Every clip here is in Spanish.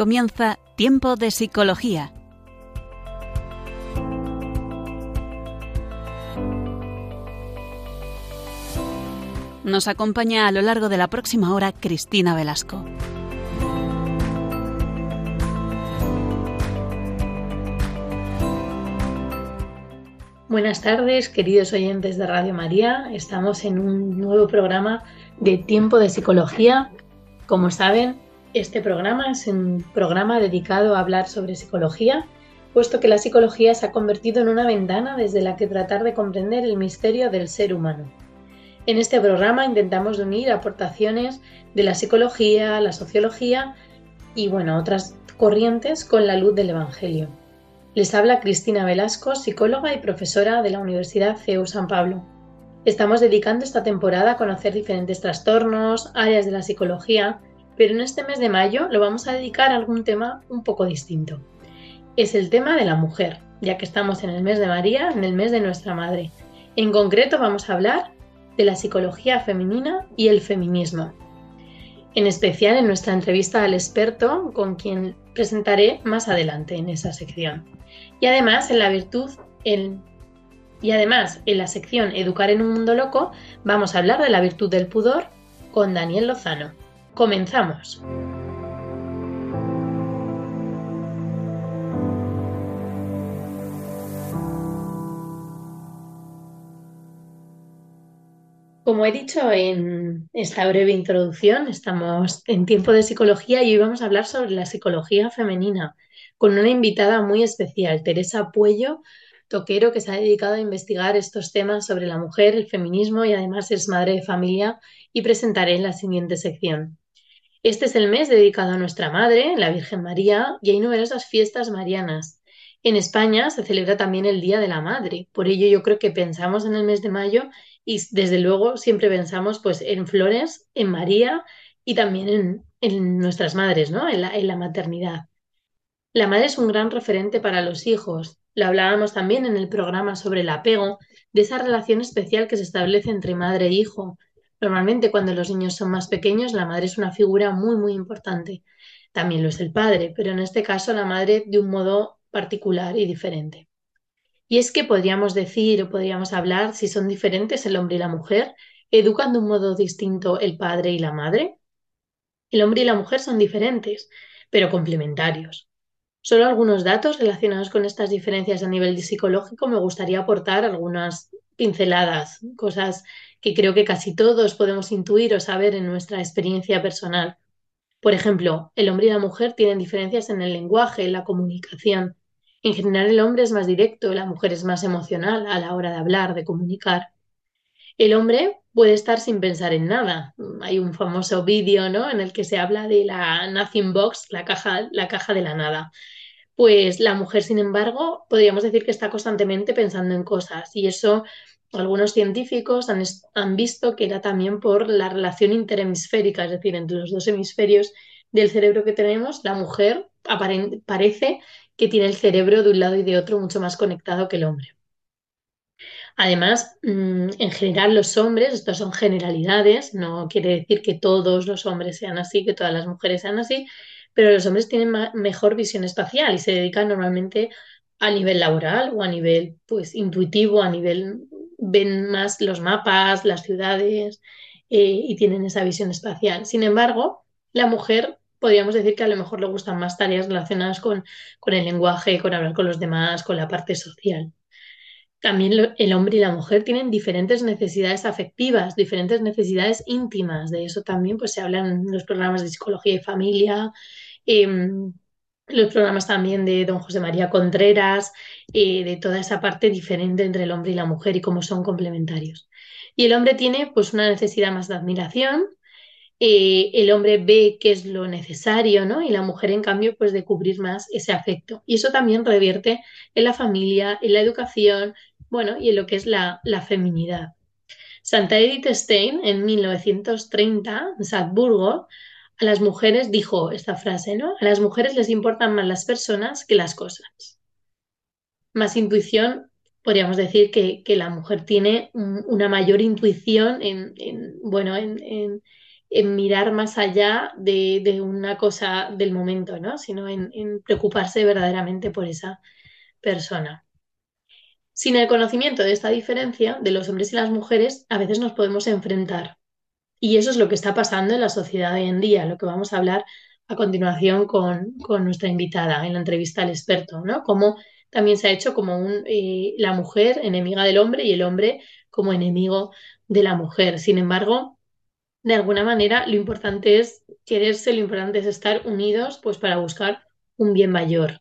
comienza Tiempo de Psicología. Nos acompaña a lo largo de la próxima hora Cristina Velasco. Buenas tardes, queridos oyentes de Radio María. Estamos en un nuevo programa de Tiempo de Psicología. Como saben, este programa es un programa dedicado a hablar sobre psicología, puesto que la psicología se ha convertido en una ventana desde la que tratar de comprender el misterio del ser humano. En este programa intentamos unir aportaciones de la psicología, la sociología y bueno, otras corrientes con la luz del Evangelio. Les habla Cristina Velasco, psicóloga y profesora de la Universidad CEU San Pablo. Estamos dedicando esta temporada a conocer diferentes trastornos, áreas de la psicología pero en este mes de mayo lo vamos a dedicar a algún tema un poco distinto. Es el tema de la mujer, ya que estamos en el mes de María, en el mes de nuestra madre. En concreto vamos a hablar de la psicología femenina y el feminismo. En especial en nuestra entrevista al experto, con quien presentaré más adelante en esa sección. Y además en la virtud y además en la sección Educar en un mundo loco vamos a hablar de la virtud del pudor con Daniel Lozano. Comenzamos. Como he dicho en esta breve introducción, estamos en tiempo de psicología y hoy vamos a hablar sobre la psicología femenina con una invitada muy especial, Teresa Puello, toquero que se ha dedicado a investigar estos temas sobre la mujer, el feminismo y además es madre de familia y presentaré en la siguiente sección. Este es el mes dedicado a nuestra Madre, la Virgen María, y hay numerosas fiestas marianas. En España se celebra también el Día de la Madre, por ello yo creo que pensamos en el mes de mayo y desde luego siempre pensamos pues en flores, en María y también en, nuestras madres, ¿no? En la, en la maternidad. La madre es un gran referente para los hijos. Lo hablábamos también en el programa sobre el apego, de esa relación especial que se establece entre madre e hijo, Normalmente cuando los niños son más pequeños, la madre es una figura muy, muy importante. También lo es el padre, pero en este caso la madre de un modo particular y diferente. Y es que podríamos decir o podríamos hablar si son diferentes el hombre y la mujer, educan de un modo distinto el padre y la madre. El hombre y la mujer son diferentes, pero complementarios. Solo algunos datos relacionados con estas diferencias a nivel psicológico me gustaría aportar algunas pinceladas, cosas que creo que casi todos podemos intuir o saber en nuestra experiencia personal. Por ejemplo, el hombre y la mujer tienen diferencias en el lenguaje, en la comunicación. En general el hombre es más directo, la mujer es más emocional a la hora de hablar, de comunicar. El hombre puede estar sin pensar en nada. Hay un famoso vídeo ¿no? en el que se habla de la nothing box, la caja, la caja de la nada. Pues la mujer, sin embargo, podríamos decir que está constantemente pensando en cosas y eso algunos científicos han, visto que era también por la relación interhemisférica, es decir, entre los dos hemisferios del cerebro que tenemos, la mujer parece que tiene el cerebro de un lado y de otro mucho más conectado que el hombre. Además, mm, en general los hombres, estas son generalidades, no quiere decir que todos los hombres sean así, que todas las mujeres sean así, pero los hombres tienen mejor visión espacial y se dedican normalmente a nivel laboral o a nivel pues intuitivo, a nivel ven más los mapas, las ciudades eh, y tienen esa visión espacial. Sin embargo, la mujer podríamos decir que a lo mejor le gustan más tareas relacionadas con, con el lenguaje, con hablar con los demás, con la parte social. También el hombre y la mujer tienen diferentes necesidades afectivas, diferentes necesidades íntimas. De eso también pues, se hablan en los programas de psicología y familia, em, los programas también de don José María Contreras, eh, de toda esa parte diferente entre el hombre y la mujer y cómo son complementarios. Y el hombre tiene pues una necesidad más de admiración, eh, el hombre ve qué es lo necesario, ¿no? Y la mujer, en cambio, pues de cubrir más ese afecto. Y eso también revierte en la familia, en la educación, bueno, y en lo que es la, la feminidad. Santa Edith Stein, en 1930, en Salzburgo, a las mujeres dijo esta frase, ¿no? A las mujeres les importan más las personas que las cosas. Más intuición, podríamos decir que, la mujer tiene una mayor intuición en, bueno, en, en mirar más allá de, una cosa del momento, ¿no? Sino en preocuparse verdaderamente por esa persona. Sin el conocimiento de esta diferencia de los hombres y las mujeres, a veces nos podemos enfrentar. Y eso es lo que está pasando en la sociedad hoy en día, lo que vamos a hablar a continuación con, nuestra invitada en la entrevista al experto, ¿no? Cómo también se ha hecho como eh, la mujer enemiga del hombre y el hombre como enemigo de la mujer. Sin embargo, de alguna manera lo importante es quererse, lo importante es estar unidos pues para buscar un bien mayor.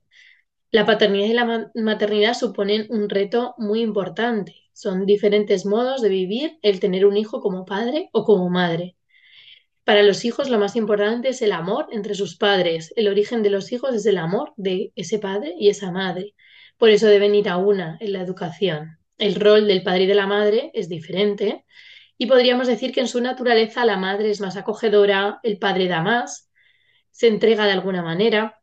La paternidad y la maternidad suponen un reto muy importante. Son diferentes modos de vivir el tener un hijo como padre o como madre. Para los hijos lo más importante es el amor entre sus padres. El origen de los hijos es el amor de ese padre y esa madre. Por eso deben ir a una en la educación. El rol del padre y de la madre es diferente y podríamos decir que en su naturaleza la madre es más acogedora, el padre da más, se entrega de alguna manera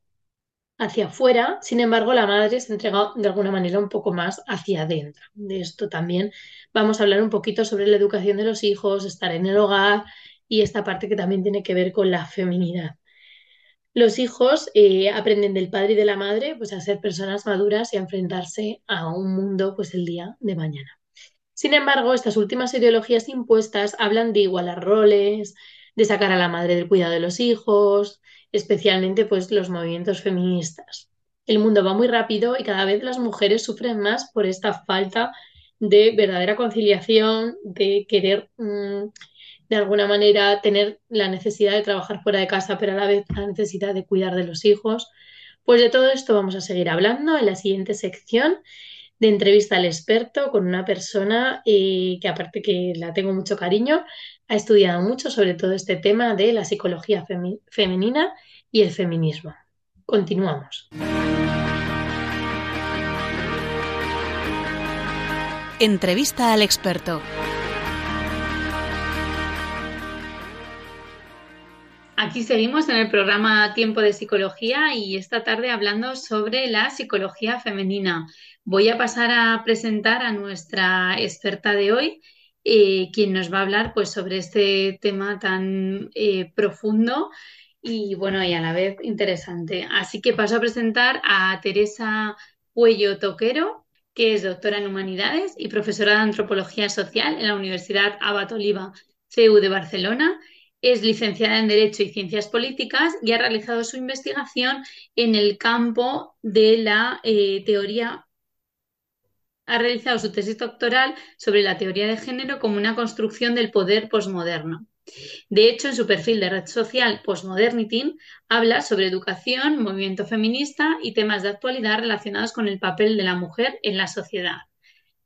hacia afuera, sin embargo la madre se entrega de alguna manera un poco más hacia adentro. De esto también vamos a hablar un poquito sobre la educación de los hijos, estar en el hogar y esta parte que también tiene que ver con la feminidad. Los hijos eh, aprenden del padre y de la madre pues, a ser personas maduras y a enfrentarse a un mundo pues, el día de mañana. Sin embargo, estas últimas ideologías impuestas hablan de igualar roles, de sacar a la madre del cuidado de los hijos, especialmente pues, los movimientos feministas. El mundo va muy rápido y cada vez las mujeres sufren más por esta falta de verdadera conciliación, de querer mm, de alguna manera tener la necesidad de trabajar fuera de casa, pero a la vez la necesidad de cuidar de los hijos. Pues de todo esto vamos a seguir hablando en la siguiente sección de entrevista al experto con una persona eh, que aparte que la tengo mucho cariño, ha estudiado mucho sobre todo este tema de la psicología femenina y el feminismo. Continuamos. Entrevista al experto. Aquí seguimos en el programa Tiempo de Psicología y esta tarde hablando sobre la psicología femenina. Voy a pasar a presentar a nuestra experta de hoy, eh, quien nos va a hablar pues, sobre este tema tan eh, profundo y bueno, y a la vez interesante. Así que paso a presentar a Teresa Cuello Toquero, que es doctora en Humanidades y profesora de Antropología Social en la Universidad Abat Oliva CEU de Barcelona es licenciada en Derecho y Ciencias Políticas y ha realizado su investigación en el campo de la eh, teoría. Ha realizado su tesis doctoral sobre la teoría de género como una construcción del poder posmoderno. De hecho, en su perfil de red social Postmodernity habla sobre educación, movimiento feminista y temas de actualidad relacionados con el papel de la mujer en la sociedad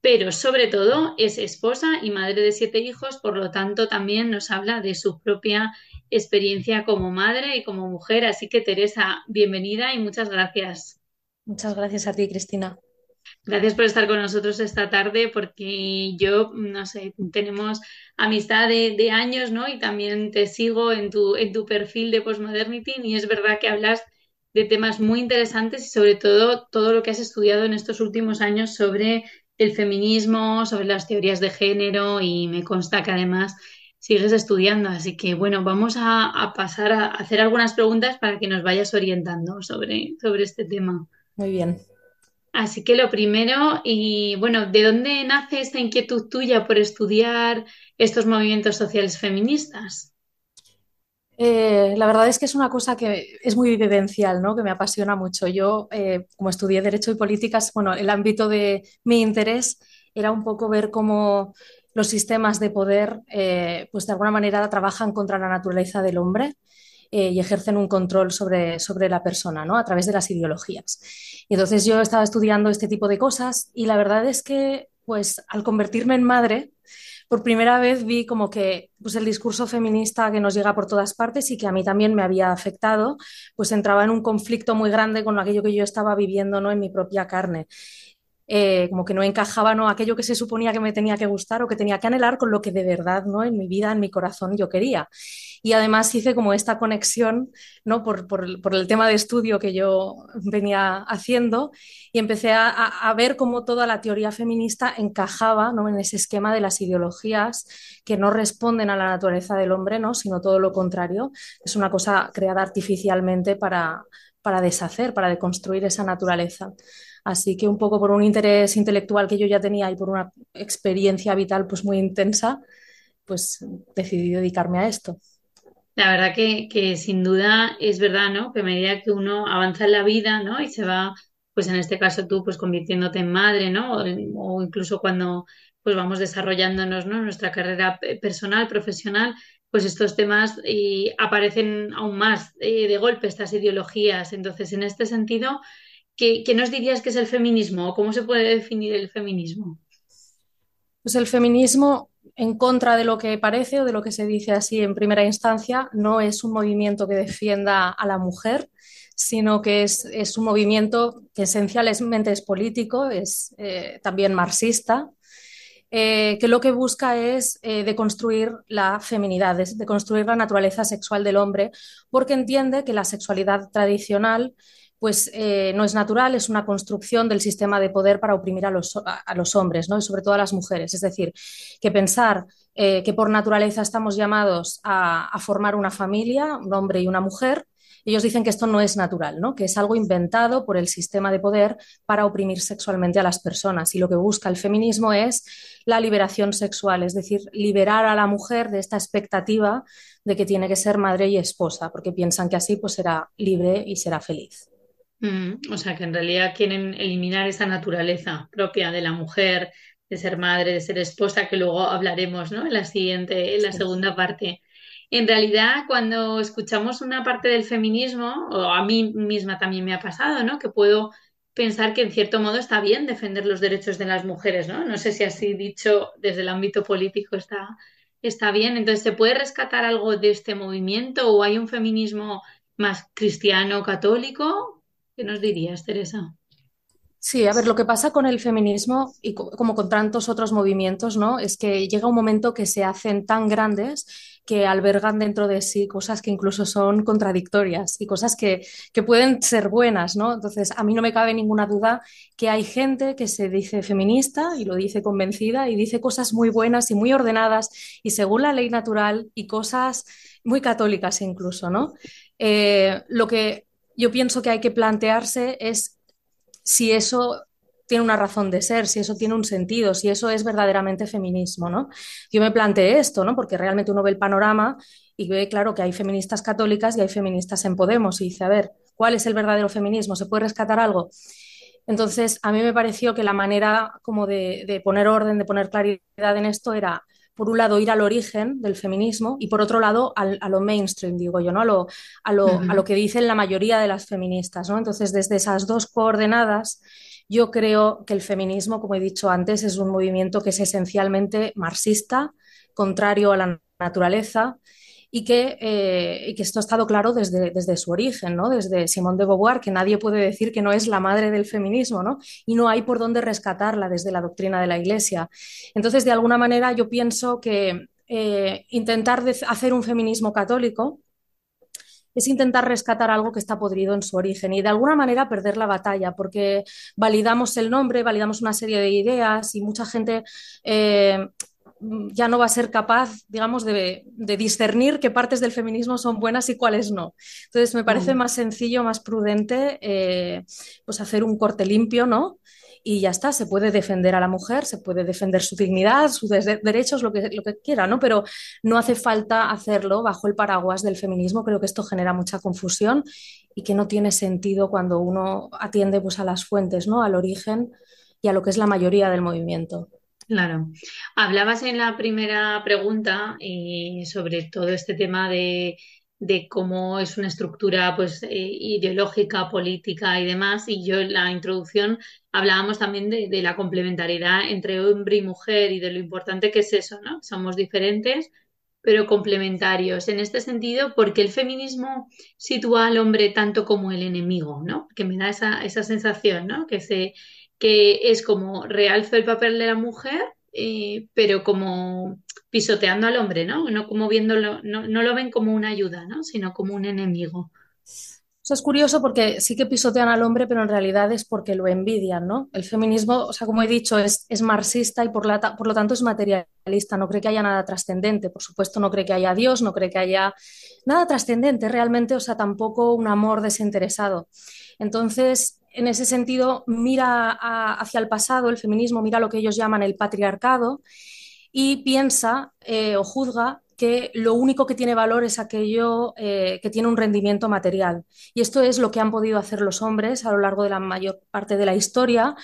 pero sobre todo es esposa y madre de siete hijos, por lo tanto también nos habla de su propia experiencia como madre y como mujer. Así que Teresa, bienvenida y muchas gracias. Muchas gracias a ti, Cristina. Gracias por estar con nosotros esta tarde, porque yo, no sé, tenemos amistad de, años, ¿no? Y también te sigo en tu, en tu perfil de Postmodernity y es verdad que hablas de temas muy interesantes y sobre todo todo lo que has estudiado en estos últimos años sobre el feminismo, sobre las teorías de género y me consta que además sigues estudiando. Así que bueno, vamos a, pasar a hacer algunas preguntas para que nos vayas orientando sobre, sobre este tema. Muy bien. Así que lo primero, y bueno, ¿de dónde nace esta inquietud tuya por estudiar estos movimientos sociales feministas? Eh, la verdad es que es una cosa que es muy vivencial, ¿no? que me apasiona mucho. Yo, eh, como estudié Derecho y Políticas, bueno, el ámbito de mi interés era un poco ver cómo los sistemas de poder, eh, pues de alguna manera trabajan contra la naturaleza del hombre y ejercen un control sobre, sobre la persona, ¿no? A través de las ideologías. Y entonces yo estaba estudiando este tipo de cosas y la verdad es que, pues, al convertirme en madre, por primera vez vi como que pues, el discurso feminista que nos llega por todas partes y que a mí también me había afectado, pues entraba en un conflicto muy grande con aquello que yo estaba viviendo ¿no? en mi propia carne. eh, como que no encajaba ¿no? aquello que se suponía que me tenía que gustar o que tenía que anhelar con lo que de verdad ¿no? en mi vida, en mi corazón yo quería. Y además hice como esta conexión ¿no? por, el tema de estudio que yo venía haciendo y empecé a, a, ver cómo toda la teoría feminista encajaba ¿no? en ese esquema de las ideologías que no responden a la naturaleza del hombre, ¿no? sino todo lo contrario. Es una cosa creada artificialmente para, para deshacer, para deconstruir esa naturaleza. Así que un poco por un interés intelectual que yo ya tenía y por una experiencia vital pues muy intensa, pues decidí dedicarme a esto. La verdad que, que, sin duda es verdad, ¿no? Que a medida que uno avanza en la vida, ¿no? Y se va, pues en este caso tú, pues convirtiéndote en madre, ¿no? O, incluso cuando pues vamos desarrollándonos, ¿no? Nuestra carrera personal, profesional, pues estos temas y aparecen aún más eh, de golpe, estas ideologías. Entonces, en este sentido, ¿qué, ¿qué, nos dirías que es el feminismo cómo se puede definir el feminismo? Pues el feminismo, en contra de lo que parece o de lo que se dice así en primera instancia, no es un movimiento que defienda a la mujer, sino que es, es un movimiento que esencialmente es político, es eh, también marxista, eh, que lo que busca es eh, deconstruir la feminidad, deconstruir la naturaleza sexual del hombre, porque entiende que la sexualidad tradicional pues eh, no es natural, es una construcción del sistema de poder para oprimir a los, hombres, ¿no? y sobre todo a las mujeres. Es decir, que pensar eh, que por naturaleza estamos llamados a, a, formar una familia, un hombre y una mujer, ellos dicen que esto no es natural, ¿no? que es algo inventado por el sistema de poder para oprimir sexualmente a las personas. Y lo que busca el feminismo es la liberación sexual, es decir, liberar a la mujer de esta expectativa de que tiene que ser madre y esposa, porque piensan que así pues será libre y será feliz. Mm, o sea, que en realidad quieren eliminar esa naturaleza propia de la mujer, de ser madre, de ser esposa, que luego hablaremos, ¿no? En la siguiente, en la sí. segunda parte. En realidad, cuando escuchamos una parte del feminismo, o a mí misma también me ha pasado, ¿no? Que puedo pensar que en cierto modo está bien defender los derechos de las mujeres, ¿no? No sé si así dicho desde el ámbito político está, está bien. Entonces, ¿se puede rescatar algo de este movimiento o hay un feminismo más cristiano, católico? ¿Qué nos dirías, Teresa? Sí, a ver, lo que pasa con el feminismo y como con tantos otros movimientos, ¿no? Es que llega un momento que se hacen tan grandes que albergan dentro de sí cosas que incluso son contradictorias y cosas que, que, pueden ser buenas, ¿no? Entonces, a mí no me cabe ninguna duda que hay gente que se dice feminista y lo dice convencida y dice cosas muy buenas y muy ordenadas y según la ley natural y cosas muy católicas incluso, ¿no? Eh, lo que yo pienso que hay que plantearse es si eso tiene una razón de ser, si eso tiene un sentido, si eso es verdaderamente feminismo, ¿no? Yo me planteé esto, ¿no? Porque realmente uno ve el panorama y ve, claro, que hay feministas católicas y hay feministas en Podemos y dice, a ver, ¿cuál es el verdadero feminismo? ¿Se puede rescatar algo? Entonces, a mí me pareció que la manera como de, de poner orden, de poner claridad en esto era por un lado, ir al origen del feminismo y por otro lado, al, a lo mainstream, digo yo, ¿no? A lo, a, lo, uh -huh. a lo, que dicen la mayoría de las feministas, ¿no? Entonces, desde esas dos coordenadas, yo creo que el feminismo, como he dicho antes, es un movimiento que es esencialmente marxista, contrario a la naturaleza, y que, eh, que, esto ha estado claro desde, desde su origen, ¿no? desde Simone de Beauvoir, que nadie puede decir que no es la madre del feminismo, ¿no? y no hay por dónde rescatarla desde la doctrina de la Iglesia. Entonces, de alguna manera, yo pienso que eh, intentar hacer un feminismo católico es intentar rescatar algo que está podrido en su origen y de alguna manera perder la batalla, porque validamos el nombre, validamos una serie de ideas y mucha gente eh, ya no va a ser capaz, digamos, de, de, discernir qué partes del feminismo son buenas y cuáles no. Entonces, me parece mm. más sencillo, más prudente, eh, pues hacer un corte limpio, ¿no? Y ya está, se puede defender a la mujer, se puede defender su dignidad, sus de derechos, lo que, lo que quiera, ¿no? Pero no hace falta hacerlo bajo el paraguas del feminismo. Creo que esto genera mucha confusión y que no tiene sentido cuando uno atiende pues, a las fuentes, ¿no? Al origen y a lo que es la mayoría del movimiento. Claro. Hablabas en la primera pregunta eh, sobre todo este tema de, cómo es una estructura pues, eh, ideológica, política y demás, y yo en la introducción hablábamos también de, de, la complementariedad entre hombre y mujer y de lo importante que es eso, ¿no? Somos diferentes, pero complementarios. En este sentido, porque el feminismo sitúa al hombre tanto como el enemigo, ¿no? Que me da esa, esa sensación, ¿no? Que se que es como realzo el papel de la mujer, eh, pero como pisoteando al hombre, ¿no? No como viéndolo, no, no lo ven como una ayuda, ¿no? Sino como un enemigo. Eso es curioso porque sí que pisotean al hombre, pero en realidad es porque lo envidian, ¿no? El feminismo, o sea, como he dicho, es, es marxista y por, la, por, lo tanto es materialista, no cree que haya nada trascendente, por supuesto no cree que haya Dios, no cree que haya nada trascendente realmente, o sea, tampoco un amor desinteresado. Entonces, en ese sentido, mira hacia el pasado, el feminismo mira lo que ellos llaman el patriarcado y piensa eh, o juzga que lo único que tiene valor es aquello eh, que tiene un rendimiento material. Y esto es lo que han podido hacer los hombres a lo largo de la mayor parte de la historia,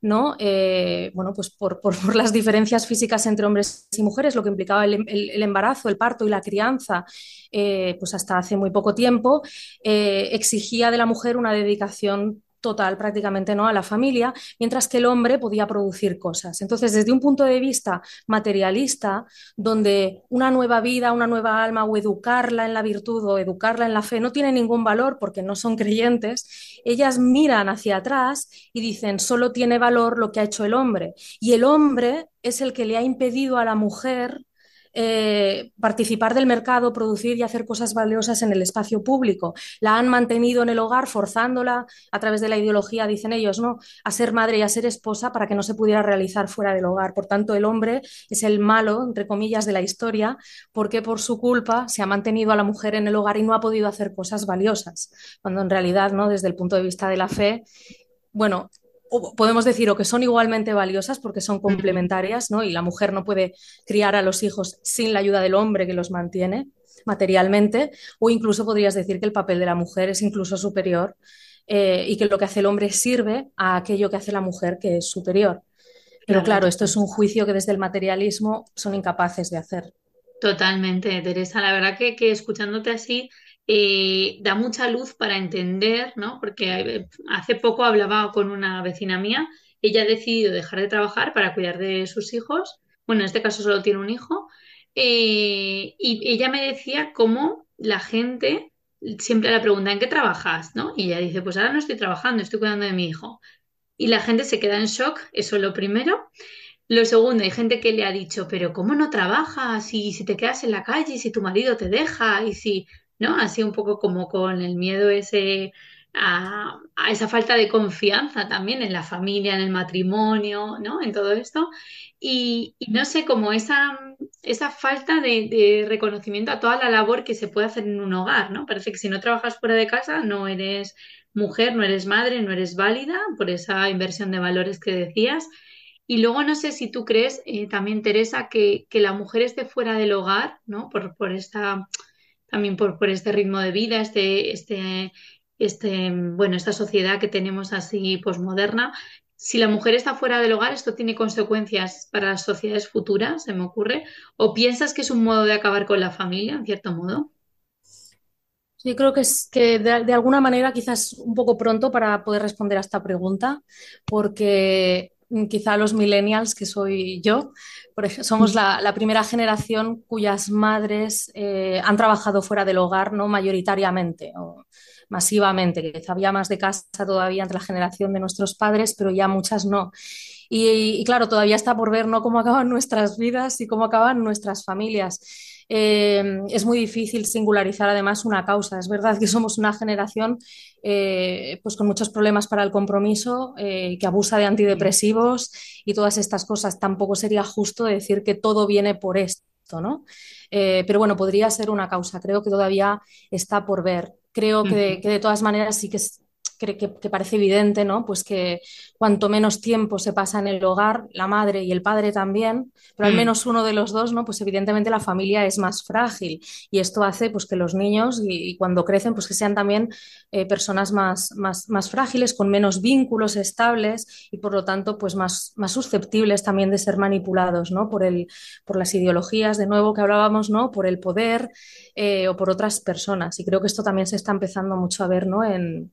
¿no? Eh, bueno, pues por, por, las diferencias físicas entre hombres y mujeres, lo que implicaba el, embarazo, el parto y la crianza, pues hasta hace muy poco tiempo, exigía de la mujer una dedicación total prácticamente no a la familia, mientras que el hombre podía producir cosas. Entonces, desde un punto de vista materialista, donde una nueva vida, una nueva alma o educarla en la virtud o educarla en la fe no tiene ningún valor porque no son creyentes, ellas miran hacia atrás y dicen, solo tiene valor lo que ha hecho el hombre. Y el hombre es el que le ha impedido a la mujer eh, participar del mercado, producir y hacer cosas valiosas en el espacio público. La han mantenido en el hogar, forzándola a través de la ideología, dicen ellos, ¿no? a ser madre y a ser esposa para que no se pudiera realizar fuera del hogar. Por tanto, el hombre es el malo, entre comillas, de la historia, porque por su culpa se ha mantenido a la mujer en el hogar y no ha podido hacer cosas valiosas, cuando en realidad, ¿no? desde el punto de vista de la fe, bueno, podemos decir o que son igualmente valiosas porque son complementarias, ¿no? Y la mujer no puede criar a los hijos sin la ayuda del hombre que los mantiene materialmente, o incluso podrías decir que el papel de la mujer es incluso superior eh, y que lo que hace el hombre sirve a aquello que hace la mujer que es superior. Pero claro, esto es un juicio que desde el materialismo son incapaces de hacer. Totalmente, Teresa. La verdad que, que escuchándote así eh, da mucha luz para entender, ¿no? Porque eh, hace poco hablaba con una vecina mía, ella ha decidido dejar de trabajar para cuidar de sus hijos, bueno, en este caso solo tiene un hijo, eh, y ella me decía cómo la gente siempre le pregunta, ¿en qué trabajas? ¿no? Y ella dice, pues ahora no estoy trabajando, estoy cuidando de mi hijo. Y la gente se queda en shock, eso es lo primero. Lo segundo, hay gente que le ha dicho, pero ¿cómo no trabajas? Y si te quedas en la calle, si tu marido te deja, y si ¿no? Así un poco como con el miedo ese a, esa falta de confianza también en la familia, en el matrimonio, ¿no? En todo esto. Y, no sé, como esa, esa falta de, de, reconocimiento a toda la labor que se puede hacer en un hogar, ¿no? Parece que si no trabajas fuera de casa no eres mujer, no eres madre, no eres válida por esa inversión de valores que decías. Y luego no sé si tú crees, eh, también Teresa, que, que la mujer esté fuera del hogar, ¿no? Por, por esta también por, este ritmo de vida, este, este, este, bueno, esta sociedad que tenemos así posmoderna. Si la mujer está fuera del hogar, ¿esto tiene consecuencias para las sociedades futuras, se me ocurre? ¿O piensas que es un modo de acabar con la familia, en cierto modo? Yo creo que es que de, alguna manera quizás un poco pronto para poder responder a esta pregunta, porque quizá los millennials, que soy yo, ejemplo, somos la, la, primera generación cuyas madres eh, han trabajado fuera del hogar, ¿no? Mayoritariamente o masivamente, quizá había más de casa todavía entre la generación de nuestros padres, pero ya muchas no. Y, y, claro, todavía está por ver ¿no? cómo acaban nuestras vidas y cómo acaban nuestras familias. Eh, es muy difícil singularizar además una causa. Es verdad que somos una generación eh, pues con muchos problemas para el compromiso, eh, que abusa de antidepresivos y todas estas cosas. Tampoco sería justo decir que todo viene por esto, ¿no? Eh, pero bueno, podría ser una causa. Creo que todavía está por ver. Creo que de, que de todas maneras sí que es que, que, parece evidente, ¿no? Pues que cuanto menos tiempo se pasa en el hogar, la madre y el padre también, pero al mm. menos uno de los dos, ¿no? Pues evidentemente la familia es más frágil y esto hace pues que los niños y, y cuando crecen pues que sean también eh, personas más, más, más frágiles, con menos vínculos estables y por lo tanto pues más, más susceptibles también de ser manipulados, ¿no? Por, el, por las ideologías, de nuevo que hablábamos, ¿no? Por el poder eh, o por otras personas y creo que esto también se está empezando mucho a ver, ¿no? En,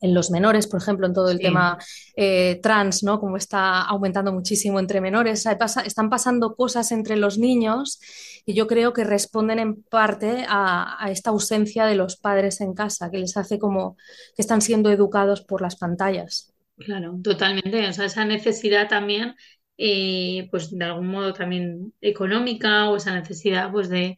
en los menores, por ejemplo, en todo el sí. tema eh, trans, ¿no? Como está aumentando muchísimo entre menores, pasa, están pasando cosas entre los niños y yo creo que responden en parte a, a, esta ausencia de los padres en casa, que les hace como que están siendo educados por las pantallas. Claro, totalmente. O sea, esa necesidad también, eh, pues de algún modo también económica o esa necesidad pues de,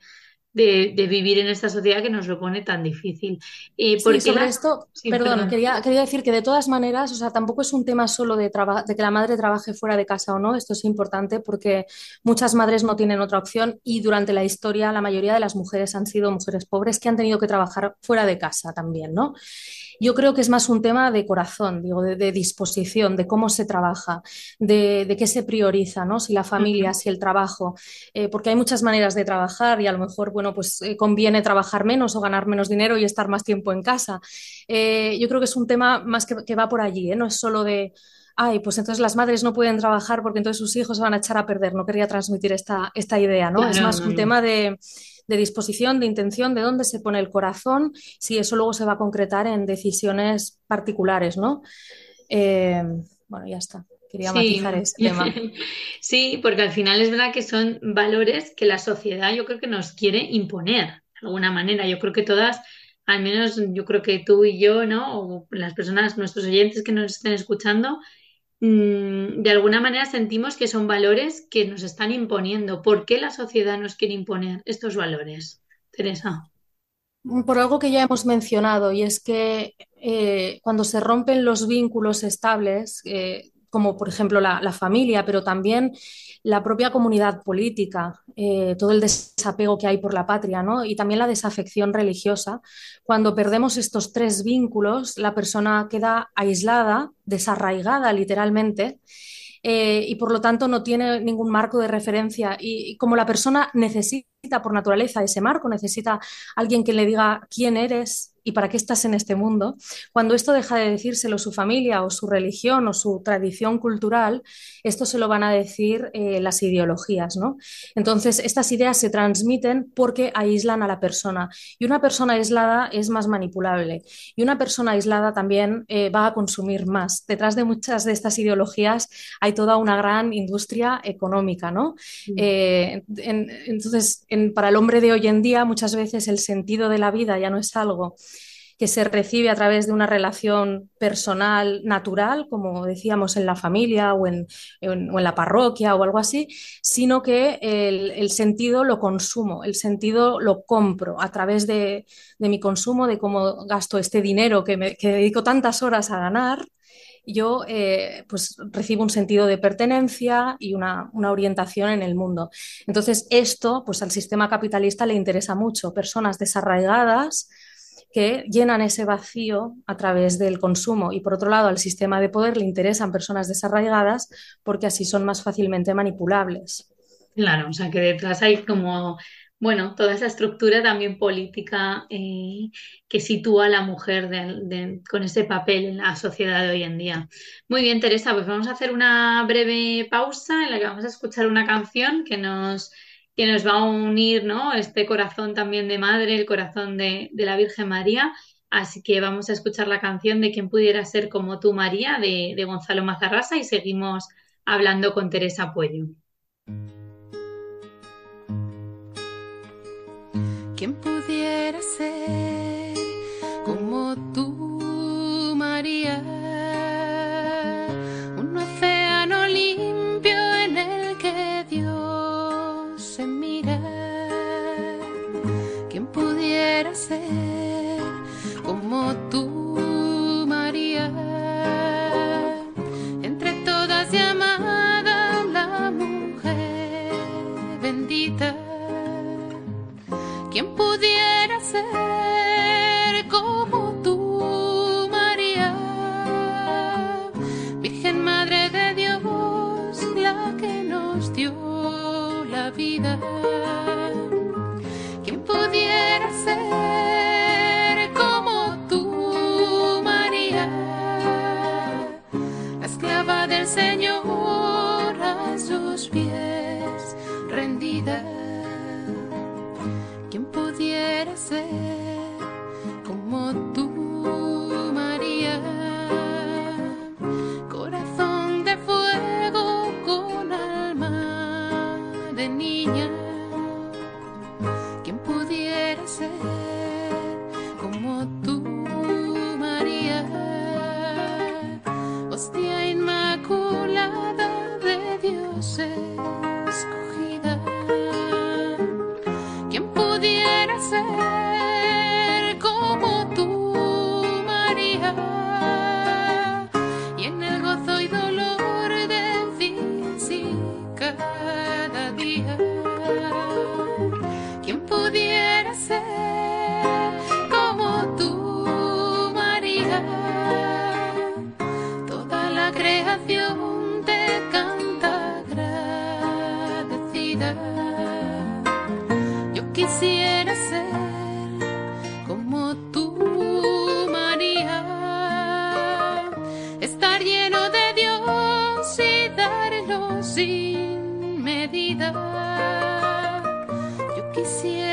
de, de vivir en esta sociedad que nos lo pone tan difícil. Eh, Sí, porque sobre la... esto, Sí, perdón, perdón. quería, quería decir que de todas maneras, o sea, tampoco es un tema solo de, traba- de que la madre trabaje fuera de casa o no, esto es importante porque muchas madres no tienen otra opción y durante la historia la mayoría de las mujeres han sido mujeres pobres que han tenido que trabajar fuera de casa también, ¿no? Yo creo que es más un tema de corazón, digo, de, de disposición, de cómo se trabaja, de, de qué se prioriza, ¿no? Si la familia, si el trabajo, eh, porque hay muchas maneras de trabajar y a lo mejor, bueno, pues eh, conviene trabajar menos o ganar menos dinero y estar más tiempo en casa. Eh, yo creo que es un tema más que, que va por allí. No es solo de, ay, pues entonces las madres no pueden trabajar porque entonces sus hijos se van a echar a perder. No quería transmitir esta, esta idea, ¿no? Es más no, un no. tema de, de disposición, de intención, de dónde se pone el corazón, si eso luego se va a concretar en decisiones particulares, ¿no? Eh, bueno, ya está. Quería Sí, matizar ese tema. sí, porque al final es verdad que son valores que la sociedad yo creo que nos quiere imponer de alguna manera. Yo creo que todas, al menos yo creo que tú y yo, ¿no? O las personas, nuestros oyentes que nos estén escuchando, de alguna manera sentimos que son valores que nos están imponiendo. ¿Por qué la sociedad nos quiere imponer estos valores, Teresa? Por algo que ya hemos mencionado, y es que eh, cuando se rompen los vínculos estables, eh, como por ejemplo la, familia, pero también la propia comunidad política, eh, todo el desapego que hay por la patria, ¿no? Y también la desafección religiosa, cuando perdemos estos tres vínculos, la persona queda aislada, desarraigada literalmente. eh, y por lo tanto no tiene ningún marco de referencia. Y como la persona necesita por naturaleza ese marco, necesita alguien que le diga quién eres y para qué estás en este mundo, cuando esto deja de decírselo su familia o su religión o su tradición cultural, esto se lo van a decir eh, las ideologías, ¿no? Entonces, estas ideas se transmiten porque aíslan a la persona y una persona aislada es más manipulable y una persona aislada también eh, va a consumir más. Detrás de muchas de estas ideologías hay toda una gran industria económica, ¿no? Eh, en, entonces, en, para el hombre de hoy en día, muchas veces el sentido de la vida ya no es algo que se recibe a través de una relación personal natural, como decíamos en la familia o en, la parroquia o algo así, sino que el, sentido lo consumo, el sentido lo compro a través de, mi consumo, de cómo gasto este dinero que, me, dedico tantas horas a ganar yo eh, pues recibo un sentido de pertenencia y una, una, orientación en el mundo. Entonces, esto pues al sistema capitalista le interesa mucho. Personas desarraigadas que llenan ese vacío a través del consumo y por otro lado al sistema de poder le interesan personas desarraigadas porque así son más fácilmente manipulables. Claro, o sea que detrás hay como, bueno, toda esa estructura también política eh, que sitúa a la mujer con ese papel en la sociedad de hoy en día. Muy bien, Teresa, pues vamos a hacer una breve pausa en la que vamos a escuchar una canción que nos, que nos va a unir, ¿no? Este corazón también de madre, el corazón de, de la Virgen María. Así que vamos a escuchar la canción de Quien pudiera ser como tú, María, de, de Gonzalo Mazarrasa, y seguimos hablando con Teresa Puello. pudiera ser Yeah. her. Quisiera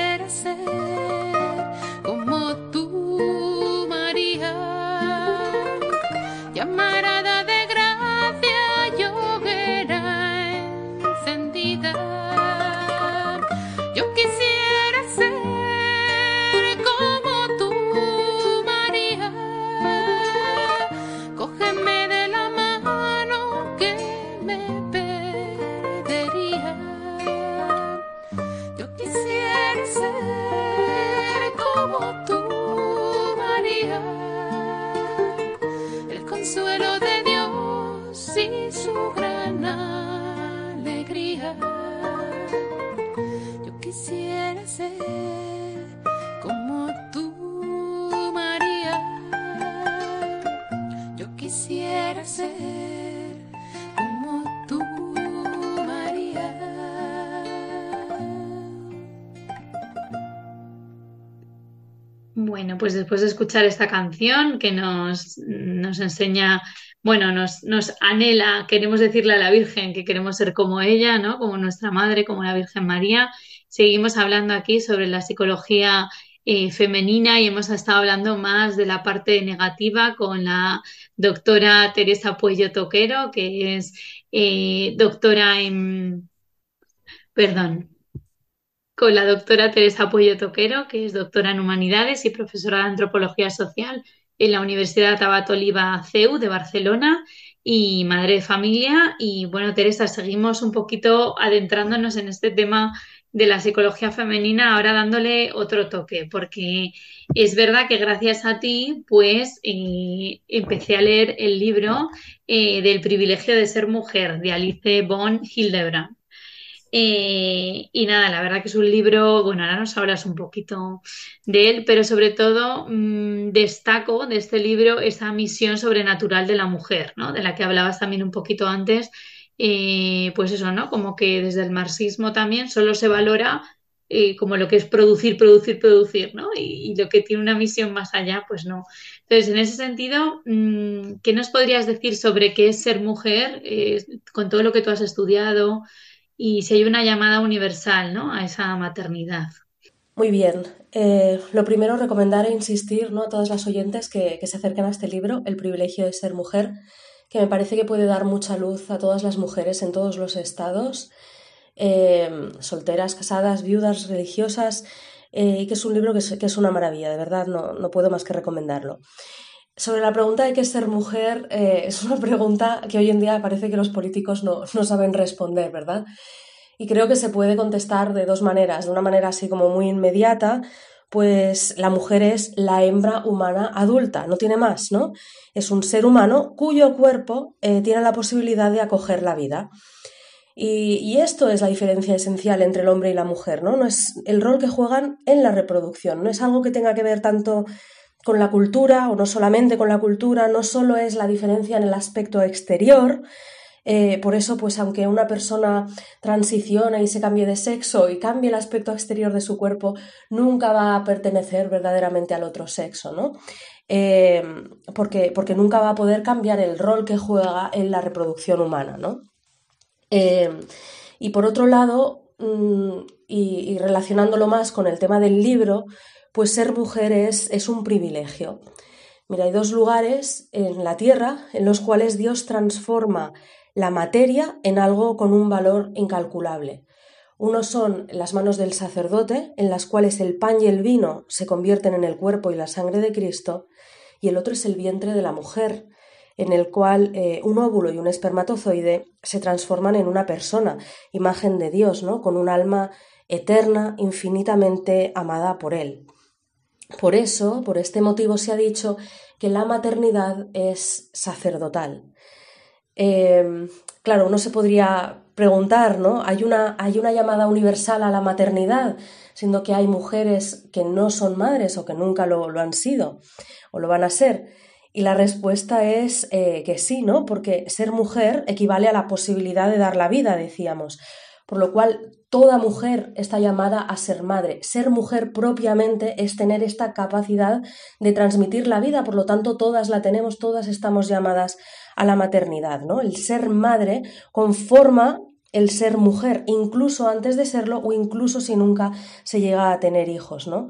pues después de escuchar esta canción que nos, nos enseña, bueno, nos, nos anhela, queremos decirle a la Virgen que queremos ser como ella, ¿no? Como nuestra madre, como la Virgen María. Seguimos hablando aquí sobre la psicología eh, femenina y hemos estado hablando más de la parte negativa con la doctora Teresa Puello Toquero, que es eh, doctora en, perdón, con la doctora Teresa Puello Toquero, que es doctora en Humanidades y profesora de Antropología Social en la Universidad Tabat Oliva CEU de Barcelona y madre de familia. Y bueno, Teresa, seguimos un poquito adentrándonos en este tema de la psicología femenina, ahora dándole otro toque, porque es verdad que gracias a ti, pues eh, empecé a leer el libro eh, del privilegio de ser mujer de Alice von Hildebrand. Eh, y nada, la verdad que es un libro, bueno, ahora nos hablas un poquito de él, pero sobre todo mmm, destaco de este libro esa misión sobrenatural de la mujer, ¿no? De la que hablabas también un poquito antes, eh, pues eso, ¿no? Como que desde el marxismo también solo se valora eh, como lo que es producir, producir, producir, ¿no? Y, lo que tiene una misión más allá, pues no. Entonces, en ese sentido, mmm, ¿qué nos podrías decir sobre qué es ser mujer con todo lo que tú has estudiado? Y si hay una llamada universal ¿no? a esa maternidad. Muy bien. Eh, lo primero, recomendar e insistir ¿no? a todas las oyentes que, que, se acerquen a este libro, El privilegio de ser mujer, que me parece que puede dar mucha luz a todas las mujeres en todos los estados, eh, solteras, casadas, viudas, religiosas, eh, y que es un libro que es, que es una maravilla, de verdad, no, no puedo más que recomendarlo. Sobre la pregunta de qué es ser mujer, eh, es una pregunta que hoy en día parece que los políticos no, no, saben responder, ¿verdad? Y creo que se puede contestar de dos maneras. De una manera así como muy inmediata, pues la mujer es la hembra humana adulta, no tiene más, ¿no? Es un ser humano cuyo cuerpo eh, tiene la posibilidad de acoger la vida. Y, y, esto es la diferencia esencial entre el hombre y la mujer, ¿no? No es el rol que juegan en la reproducción, no es algo que tenga que ver tanto con la cultura o no solamente con la cultura, no solo es la diferencia en el aspecto exterior, eh, por eso, pues aunque una persona transicione y se cambie de sexo y cambie el aspecto exterior de su cuerpo, nunca va a pertenecer verdaderamente al otro sexo, ¿no? Eh, porque, porque, nunca va a poder cambiar el rol que juega en la reproducción humana, ¿no? Eh, y por otro lado, mmm, y, y relacionándolo más con el tema del libro, pues ser mujer es, un privilegio. Mira, hay dos lugares en la tierra en los cuales Dios transforma la materia en algo con un valor incalculable. Uno son las manos del sacerdote, en las cuales el pan y el vino se convierten en el cuerpo y la sangre de Cristo, y el otro es el vientre de la mujer, en el cual eh, un óvulo y un espermatozoide se transforman en una persona, imagen de Dios, ¿no? con un alma eterna, infinitamente amada por Él. Por eso, por este motivo, se ha dicho que la maternidad es sacerdotal. Eh, claro, uno se podría preguntar, ¿no? ¿Hay una, hay una llamada universal a la maternidad, siendo que hay mujeres que no son madres o que nunca lo, lo han sido o lo van a ser? Y la respuesta es eh, que sí, ¿no? Porque ser mujer equivale a la posibilidad de dar la vida, decíamos. Por lo cual, toda mujer está llamada a ser madre. Ser mujer propiamente es tener esta capacidad de transmitir la vida, por lo tanto, todas la tenemos, todas estamos llamadas a la maternidad, ¿no? El ser madre conforma el ser mujer, incluso antes de serlo o incluso si nunca se llega a tener hijos, ¿no?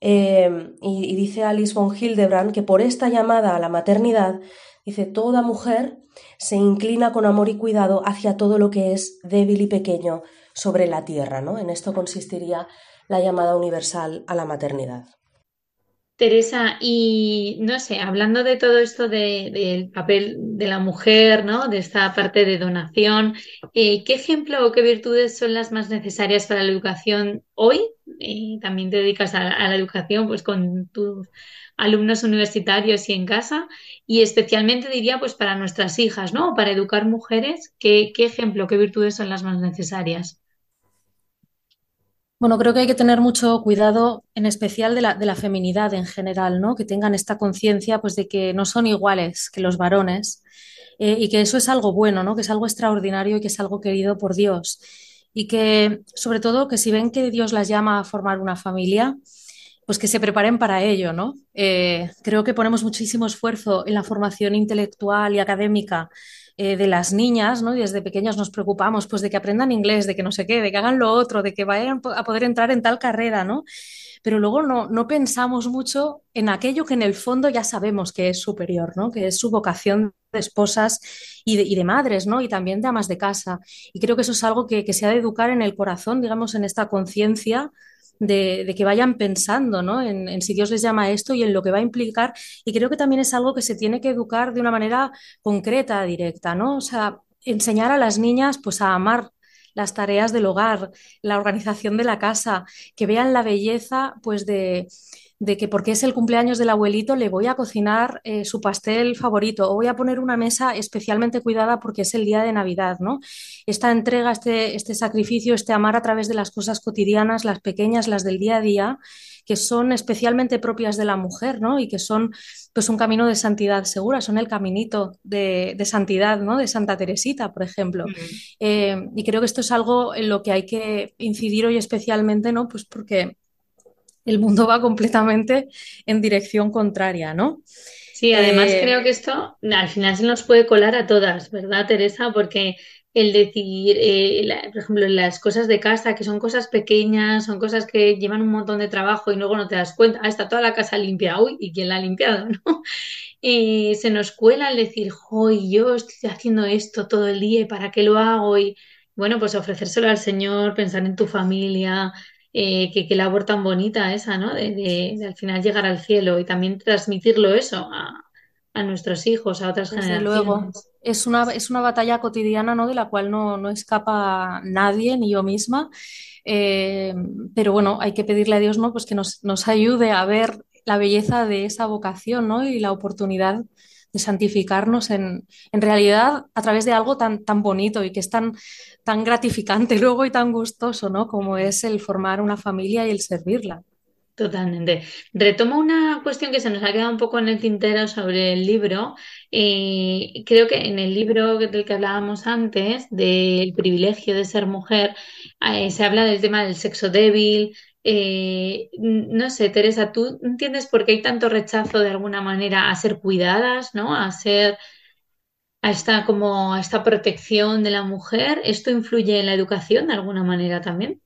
Eh, y, y, dice Alice von Hildebrand que por esta llamada a la maternidad, dice, toda mujer se inclina con amor y cuidado hacia todo lo que es débil y pequeño sobre la tierra, ¿no? En esto consistiría la llamada universal a la maternidad. Teresa, y no sé, hablando de todo esto del de, papel de la mujer, ¿no? De esta parte de donación, eh, ¿qué ejemplo o qué virtudes son las más necesarias para la educación hoy? Eh, también te dedicas a, la educación, pues con tus alumnos universitarios y en casa, y especialmente diría, pues para nuestras hijas, ¿no? Para educar mujeres, ¿qué, qué ejemplo, qué virtudes son las más necesarias? Bueno, creo que hay que tener mucho cuidado, en especial de la, feminidad en general, ¿no? Que tengan esta conciencia, pues, de que no son iguales que los varones eh, y que eso es algo bueno, ¿no? Que es algo extraordinario y que es algo querido por Dios y que, sobre todo, que si ven que Dios las llama a formar una familia, pues que se preparen para ello, ¿no? Eh, creo que ponemos muchísimo esfuerzo en la formación intelectual y académica eh, de las niñas, ¿no? Y desde pequeñas nos preocupamos pues de que aprendan inglés, de que no sé qué, de que hagan lo otro, de que vayan a poder entrar en tal carrera, ¿no? Pero luego no, no pensamos mucho en aquello que en el fondo ya sabemos que es superior, ¿no? Que es su vocación de esposas y de, y de, madres, ¿no? Y también de amas de casa. Y creo que eso es algo que, que se ha de educar en el corazón, digamos, en esta conciencia de, de, que vayan pensando ¿no? en, si Dios les llama a esto y en lo que va a implicar. Y creo que también es algo que se tiene que educar de una manera concreta, directa, ¿no? O sea, enseñar a las niñas pues a amar las tareas del hogar, la organización de la casa, que vean la belleza pues de, de que porque es el cumpleaños del abuelito le voy a cocinar eh, su pastel favorito o voy a poner una mesa especialmente cuidada porque es el día de Navidad, ¿no? Esta entrega, este, este sacrificio, este amar a través de las cosas cotidianas, las pequeñas, las del día a día, que son especialmente propias de la mujer, ¿no? Y que son pues un camino de santidad segura, son el caminito de, de santidad, ¿no? De Santa Teresita, por ejemplo. Eh, y creo que esto es algo en lo que hay que incidir hoy especialmente, ¿no? Pues porque el mundo va completamente en dirección contraria, ¿no? Sí, además eh, creo que esto al final se nos puede colar a todas, ¿verdad, Teresa? Porque el decir, eh, la, por ejemplo, las cosas de casa, que son cosas pequeñas, son cosas que llevan un montón de trabajo y luego no te das cuenta, ah, está toda la casa limpia, uy, ¿y quién la ha limpiado? ¿no? Eh, se nos cuela el decir, hoy yo estoy haciendo esto todo el día y para qué lo hago y bueno, pues ofrecérselo al Señor, pensar en tu familia, eh, que, que, labor tan bonita esa, ¿no? De, de, de, al final llegar al cielo y también transmitirlo eso a, a nuestros hijos, a otras Desde generaciones. Luego. Es una, es una batalla cotidiana, ¿no? De la cual no, no escapa nadie, ni yo misma. Eh, pero bueno, hay que pedirle a Dios, ¿no? Pues que nos, nos ayude a ver la belleza de esa vocación, ¿no? Y la oportunidad santificarnos en, en, realidad a través de algo tan, tan bonito y que es tan, tan gratificante luego y tan gustoso, ¿no? Como es el formar una familia y el servirla. Totalmente. Retomo una cuestión que se nos ha quedado un poco en el tintero sobre el libro. Eh, creo que en el libro del que hablábamos antes, del privilegio de ser mujer, eh, se habla del tema del sexo débil, eh, no sé, Teresa, ¿tú entiendes por qué hay tanto rechazo de alguna manera a ser cuidadas, ¿no? A ser a esta como a esta protección de la mujer. ¿Esto influye en la educación de alguna manera también?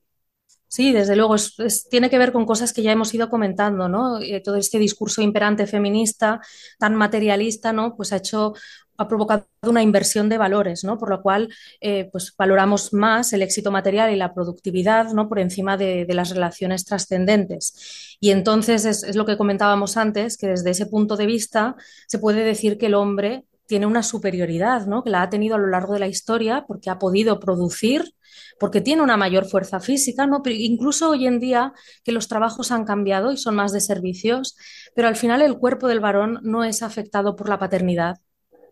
Sí, desde luego, tiene que ver con cosas que ya hemos ido comentando, ¿no? Eh, todo este discurso imperante feminista, tan materialista, ¿no? Pues ha hecho ha provocado una inversión de valores, ¿no? Por lo cual, eh, pues valoramos más el éxito material y la productividad, ¿no? Por encima de, las relaciones trascendentes. Y entonces es, lo que comentábamos antes, que desde ese punto de vista se puede decir que el hombre tiene una superioridad, ¿no? Que la ha tenido a lo largo de la historia porque ha podido producir, porque tiene una mayor fuerza física, incluso hoy en día que los trabajos han cambiado y son más de servicios, pero al final el cuerpo del varón no es afectado por la paternidad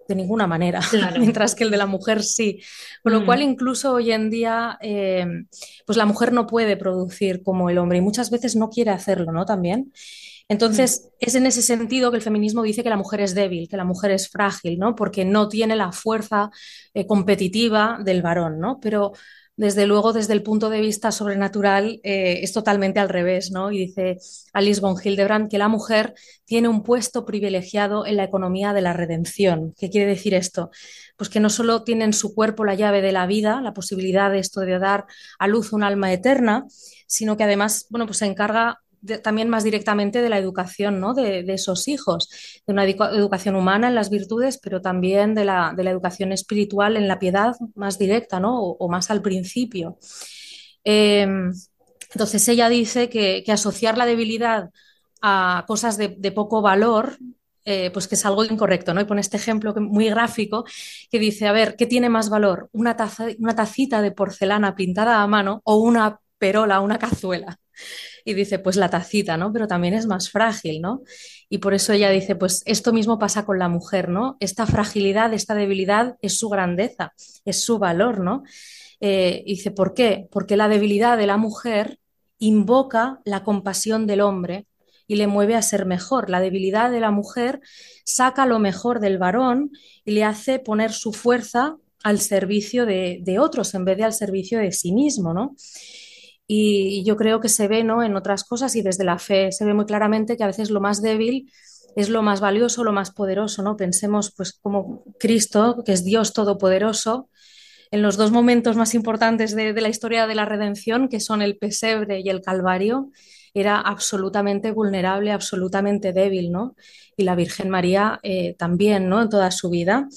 de ninguna manera, mientras que el de la mujer sí. Con lo cual, mm. incluso hoy en día, eh, pues la mujer no puede producir como el hombre y muchas veces no quiere hacerlo, ¿no? También. Entonces, mm. es en ese sentido que el feminismo dice que la mujer es débil, que la mujer es frágil, ¿no? Porque no tiene la fuerza eh, competitiva del varón, ¿no? Pero desde luego, desde el punto de vista sobrenatural, eh, es totalmente al revés, ¿no? Y dice Alice von Hildebrand que la mujer tiene un puesto privilegiado en la economía de la redención. ¿Qué quiere decir esto? Pues que no solo tiene en su cuerpo la llave de la vida, la posibilidad de esto de dar a luz un alma eterna, sino que además, bueno, pues se encarga también más directamente de la educación ¿no? de, esos hijos, de una educación humana en las virtudes, pero también de la, educación espiritual en la piedad más directa ¿no? o, más al principio. Em, entonces ella dice que, asociar la debilidad a cosas de, poco valor, eh, pues que es algo incorrecto, ¿no? Y pone este ejemplo muy gráfico que dice, a ver, ¿qué tiene más valor? ¿Una, taza, una tacita de porcelana pintada a mano o una perola, una cazuela? Y dice, pues la tacita, ¿no? Pero también es más frágil, ¿no? Y por eso ella dice, pues esto mismo pasa con la mujer, ¿no? Esta fragilidad, esta debilidad es su grandeza, es su valor, ¿no? Eh, dice, ¿por qué? Porque la debilidad de la mujer invoca la compasión del hombre y le mueve a ser mejor. La debilidad de la mujer saca lo mejor del varón y le hace poner su fuerza al servicio de, de otros en vez de al servicio de sí mismo, ¿no? Y yo creo que se ve ¿no? en otras cosas y desde la fe se ve muy claramente que a veces lo más débil es lo más valioso, lo más poderoso, ¿no? Pensemos pues como Cristo, que es Dios todopoderoso, en los dos momentos más importantes de, la historia de la redención, que son el pesebre y el calvario, era absolutamente vulnerable, absolutamente débil, ¿no? Y la Virgen María eh, también, ¿no? En toda su vida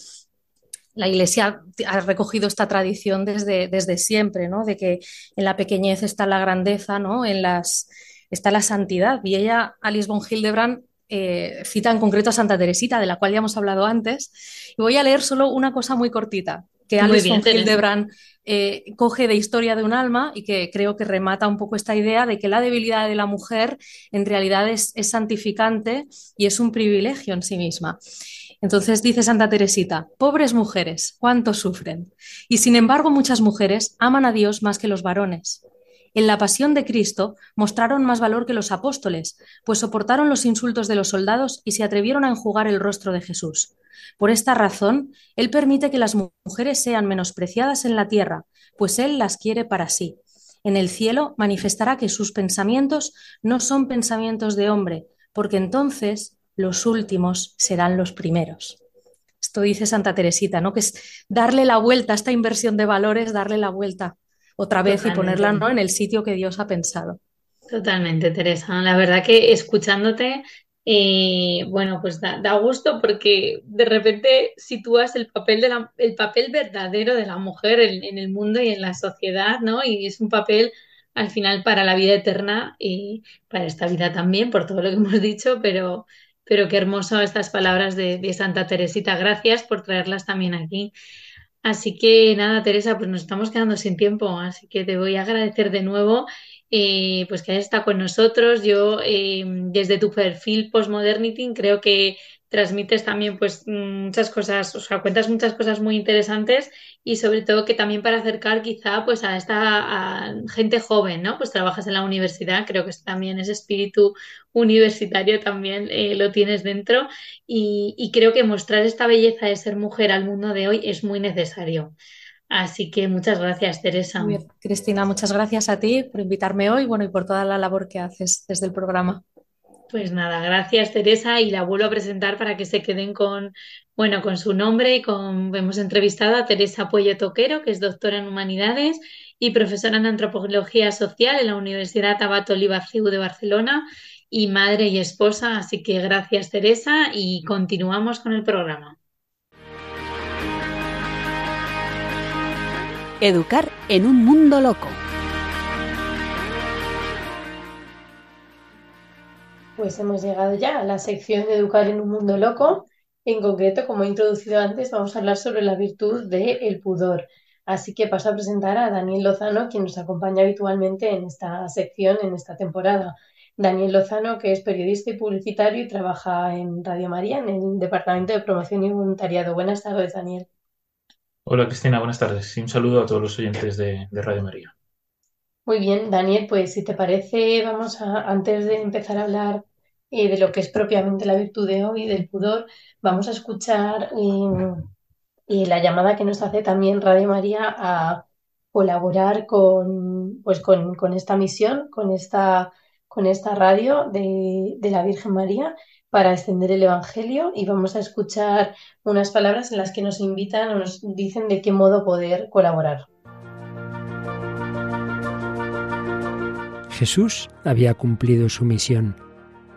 la Iglesia ha recogido esta tradición desde, desde siempre, ¿no? De que en la pequeñez está la grandeza, ¿no? En las, está la santidad. Y ella, Alice von Hildebrand, eh, cita en concreto a Santa Teresita, de la cual ya hemos hablado antes. Y voy a leer solo una cosa muy cortita, que Alice von Hildebrand eh, coge de Historia de un alma y que creo que remata un poco esta idea de que la debilidad de la mujer en realidad es, es santificante y es un privilegio en sí misma. Entonces dice Santa Teresita, pobres mujeres, cuánto sufren. Y sin embargo muchas mujeres aman a Dios más que los varones. En la pasión de Cristo mostraron más valor que los apóstoles, pues soportaron los insultos de los soldados y se atrevieron a enjugar el rostro de Jesús. Por esta razón, Él permite que las mujeres sean menospreciadas en la tierra, pues Él las quiere para sí. En el cielo manifestará que sus pensamientos no son pensamientos de hombre, porque entonces los últimos serán los primeros. Esto dice Santa Teresita, ¿no? Que es darle la vuelta a esta inversión de valores, darle la vuelta otra vez y ponerla ¿no? en el sitio que Dios ha pensado. Totalmente, Teresa. La verdad que escuchándote, eh, bueno, pues da, gusto porque de repente sitúas el papel, de el papel verdadero de la mujer en, en, el mundo y en la sociedad, ¿no? Y es un papel al final para la vida eterna y para esta vida también, por todo lo que hemos dicho, pero, pero qué hermoso estas palabras de, Santa Teresita. Gracias por traerlas también aquí. Así que nada, Teresa, pues nos estamos quedando sin tiempo, así que te voy a agradecer de nuevo eh, pues que hayas estado con nosotros. Yo eh, desde tu perfil Postmodernity creo que transmites también pues muchas cosas, o sea, cuentas muchas cosas muy interesantes y sobre todo que también para acercar quizá pues a esta gente joven, ¿no? Pues trabajas en la universidad, creo que también ese espíritu universitario también eh, lo tienes dentro y, creo que mostrar esta belleza de ser mujer al mundo de hoy es muy necesario. Así que muchas gracias, Teresa. Cristina, muchas gracias a ti por invitarme hoy bueno, y por toda la labor que haces desde el programa. Pues nada, gracias Teresa y la vuelvo a presentar para que se queden con, bueno, con su nombre y con, hemos entrevistado a Teresa Puello Toquero, que es doctora en humanidades y profesora en antropología social en la Universidad Abat Oliva de Barcelona y madre y esposa. Así que gracias Teresa y continuamos con el programa. Educar en un mundo loco. Pues hemos llegado ya a la sección de Educar en un mundo loco. En concreto, como he introducido antes, vamos a hablar sobre la virtud del pudor. Así que paso a presentar a Daniel Lozano, quien nos acompaña habitualmente en esta sección, en esta temporada. Daniel Lozano, que es periodista y publicitario y trabaja en Radio María, en el Departamento de Promoción y Voluntariado. Buenas tardes, Daniel. Hola Cristina, buenas tardes. Y un saludo a todos los oyentes de, de Radio María. Muy bien, Daniel, pues si te parece, vamos a, antes de empezar a hablar eh, de lo que es propiamente la virtud de hoy, del pudor, vamos a escuchar eh, la llamada que nos hace también Radio María a colaborar con, pues con, con esta misión, con esta, con esta radio de, de la Virgen María para extender el Evangelio y vamos a escuchar unas palabras en las que nos invitan o nos dicen de qué modo poder colaborar. Jesús había cumplido su misión.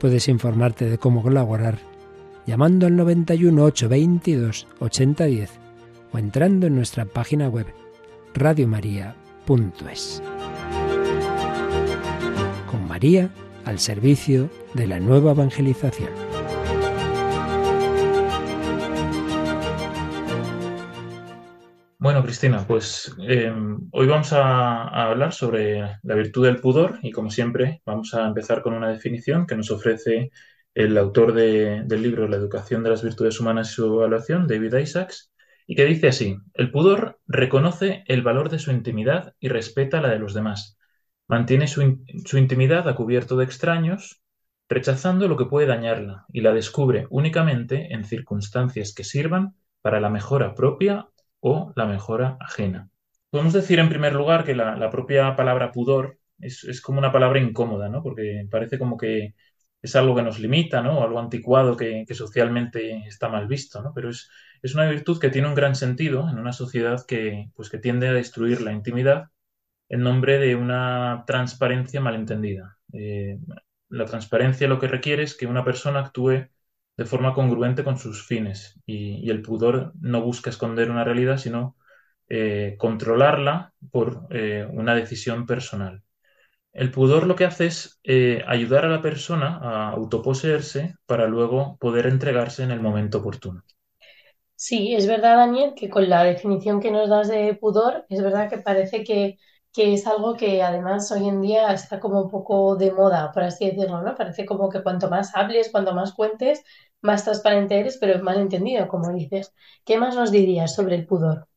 Puedes informarte de cómo colaborar llamando al 91 822 8010 o entrando en nuestra página web radiomaria.es. Con María al servicio de la nueva evangelización. Bueno, Cristina, pues eh, hoy vamos a, hablar sobre la virtud del pudor y como siempre vamos a empezar con una definición que nos ofrece el autor de, del libro La educación de las virtudes humanas y su evaluación, David Isaacs, y que dice así, el pudor reconoce el valor de su intimidad y respeta la de los demás. Mantiene su, su intimidad a cubierto de extraños, rechazando lo que puede dañarla, y la descubre únicamente en circunstancias que sirvan para la mejora propia o la mejora ajena. Podemos decir en primer lugar que la, propia palabra pudor es, es, como una palabra incómoda, ¿no? Porque parece como que es algo que nos limita, ¿no? O algo anticuado que, que socialmente está mal visto, ¿no? Pero es, es, una virtud que tiene un gran sentido en una sociedad que, pues, que tiende a destruir la intimidad en nombre de una transparencia malentendida. Eh, la transparencia lo que requiere es que una persona actúe de forma congruente con sus fines y, el pudor no busca esconder una realidad, sino eh, controlarla por eh, una decisión personal. El pudor lo que hace es eh, ayudar a la persona a autoposeerse para luego poder entregarse en el momento oportuno. Sí, es verdad, Daniel, que con la definición que nos das de pudor, es verdad que parece que, que es algo que además hoy en día está como un poco de moda, por así decirlo, ¿no? Parece como que cuanto más hables, cuanto más cuentes, más transparente eres, pero es mal entendido, como dices. ¿Qué más nos dirías sobre el pudor?